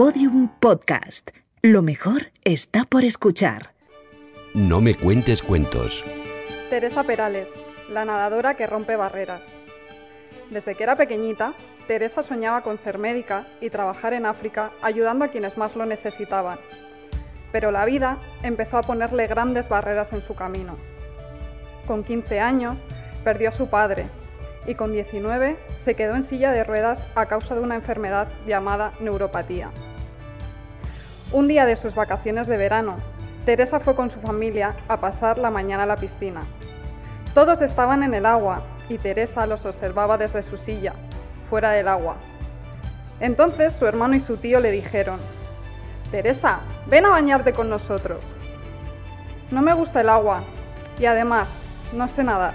Podium Podcast. Lo mejor está por escuchar. No me cuentes cuentos. Teresa Perales, la nadadora que rompe barreras. Desde que era pequeñita, Teresa soñaba con ser médica y trabajar en África ayudando a quienes más lo necesitaban. Pero la vida empezó a ponerle grandes barreras en su camino. Con 15 años, perdió a su padre y con 19 se quedó en silla de ruedas a causa de una enfermedad llamada neuropatía. Un día de sus vacaciones de verano, Teresa fue con su familia a pasar la mañana a la piscina. Todos estaban en el agua y Teresa los observaba desde su silla, fuera del agua. Entonces su hermano y su tío le dijeron, Teresa, ven a bañarte con nosotros. No me gusta el agua y además no sé nadar.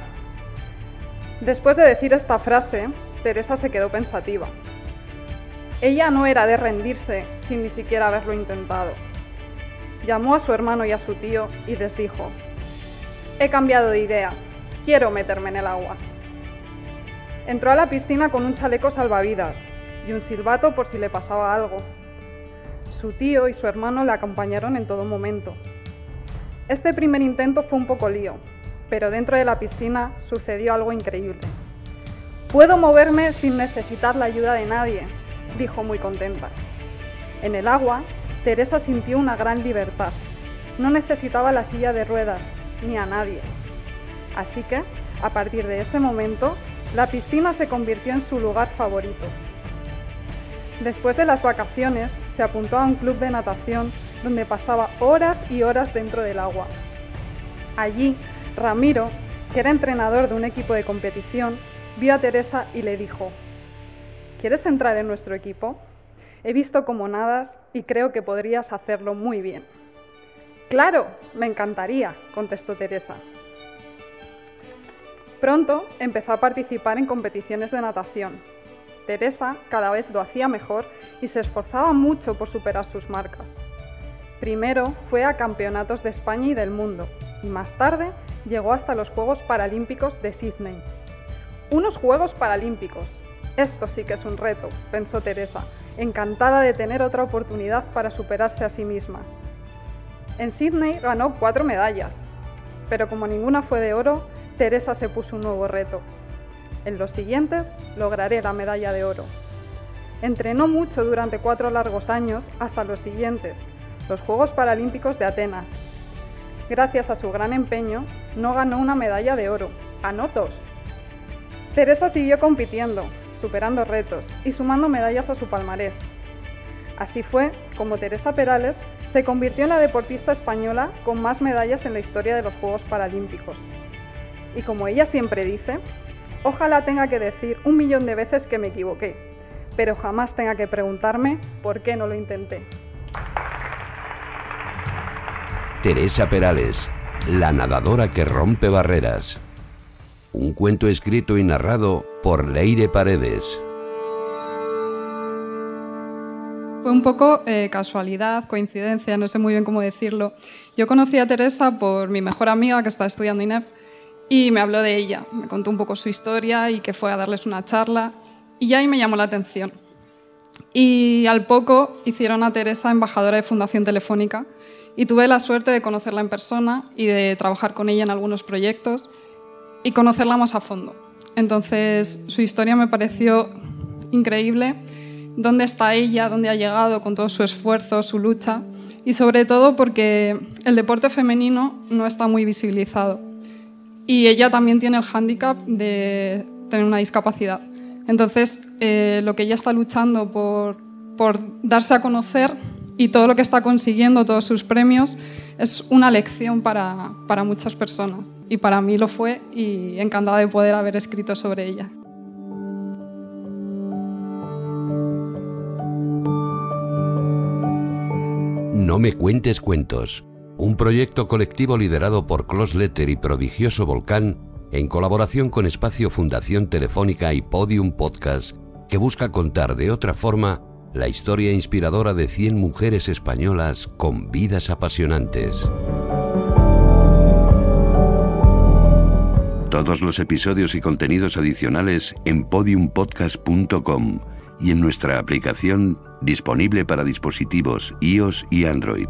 Después de decir esta frase, Teresa se quedó pensativa. Ella no era de rendirse sin ni siquiera haberlo intentado. Llamó a su hermano y a su tío y les dijo, he cambiado de idea, quiero meterme en el agua. Entró a la piscina con un chaleco salvavidas y un silbato por si le pasaba algo. Su tío y su hermano le acompañaron en todo momento. Este primer intento fue un poco lío, pero dentro de la piscina sucedió algo increíble. Puedo moverme sin necesitar la ayuda de nadie, dijo muy contenta. En el agua, Teresa sintió una gran libertad. No necesitaba la silla de ruedas, ni a nadie. Así que, a partir de ese momento, la piscina se convirtió en su lugar favorito. Después de las vacaciones, se apuntó a un club de natación donde pasaba horas y horas dentro del agua. Allí Ramiro, que era entrenador de un equipo de competición, vio a Teresa y le dijo, ¿quieres entrar en nuestro equipo? He visto cómo nadas y creo que podrías hacerlo muy bien. Claro, me encantaría, contestó Teresa. Pronto empezó a participar en competiciones de natación. Teresa cada vez lo hacía mejor y se esforzaba mucho por superar sus marcas. Primero fue a campeonatos de España y del mundo y más tarde llegó hasta los Juegos Paralímpicos de Sydney. Unos Juegos Paralímpicos. Esto sí que es un reto, pensó Teresa, encantada de tener otra oportunidad para superarse a sí misma. En Sydney ganó cuatro medallas, pero como ninguna fue de oro, Teresa se puso un nuevo reto. En los siguientes lograré la medalla de oro. Entrenó mucho durante cuatro largos años hasta los siguientes, los Juegos Paralímpicos de Atenas, Gracias a su gran empeño, no ganó una medalla de oro, ganó dos. Teresa siguió compitiendo, superando retos y sumando medallas a su palmarés. Así fue como Teresa Perales se convirtió en la deportista española con más medallas en la historia de los Juegos Paralímpicos. Y como ella siempre dice, ojalá tenga que decir un millón de veces que me equivoqué, pero jamás tenga que preguntarme por qué no lo intenté. Teresa Perales, la nadadora que rompe barreras. Un cuento escrito y narrado por Leire Paredes. Fue un poco eh, casualidad, coincidencia, no sé muy bien cómo decirlo. Yo conocí a Teresa por mi mejor amiga que está estudiando INEF y me habló de ella. Me contó un poco su historia y que fue a darles una charla y ahí me llamó la atención. Y al poco hicieron a Teresa embajadora de Fundación Telefónica y tuve la suerte de conocerla en persona y de trabajar con ella en algunos proyectos y conocerla más a fondo. Entonces su historia me pareció increíble, dónde está ella, dónde ha llegado con todo su esfuerzo, su lucha. Y sobre todo porque el deporte femenino no está muy visibilizado. Y ella también tiene el hándicap de tener una discapacidad. Entonces, eh, lo que ella está luchando por, por darse a conocer y todo lo que está consiguiendo, todos sus premios, es una lección para, para muchas personas. Y para mí lo fue y encantada de poder haber escrito sobre ella. No me cuentes cuentos, un proyecto colectivo liderado por Close Letter y Prodigioso Volcán en colaboración con Espacio Fundación Telefónica y Podium Podcast, que busca contar de otra forma la historia inspiradora de 100 mujeres españolas con vidas apasionantes. Todos los episodios y contenidos adicionales en podiumpodcast.com y en nuestra aplicación Disponible para dispositivos iOS y Android.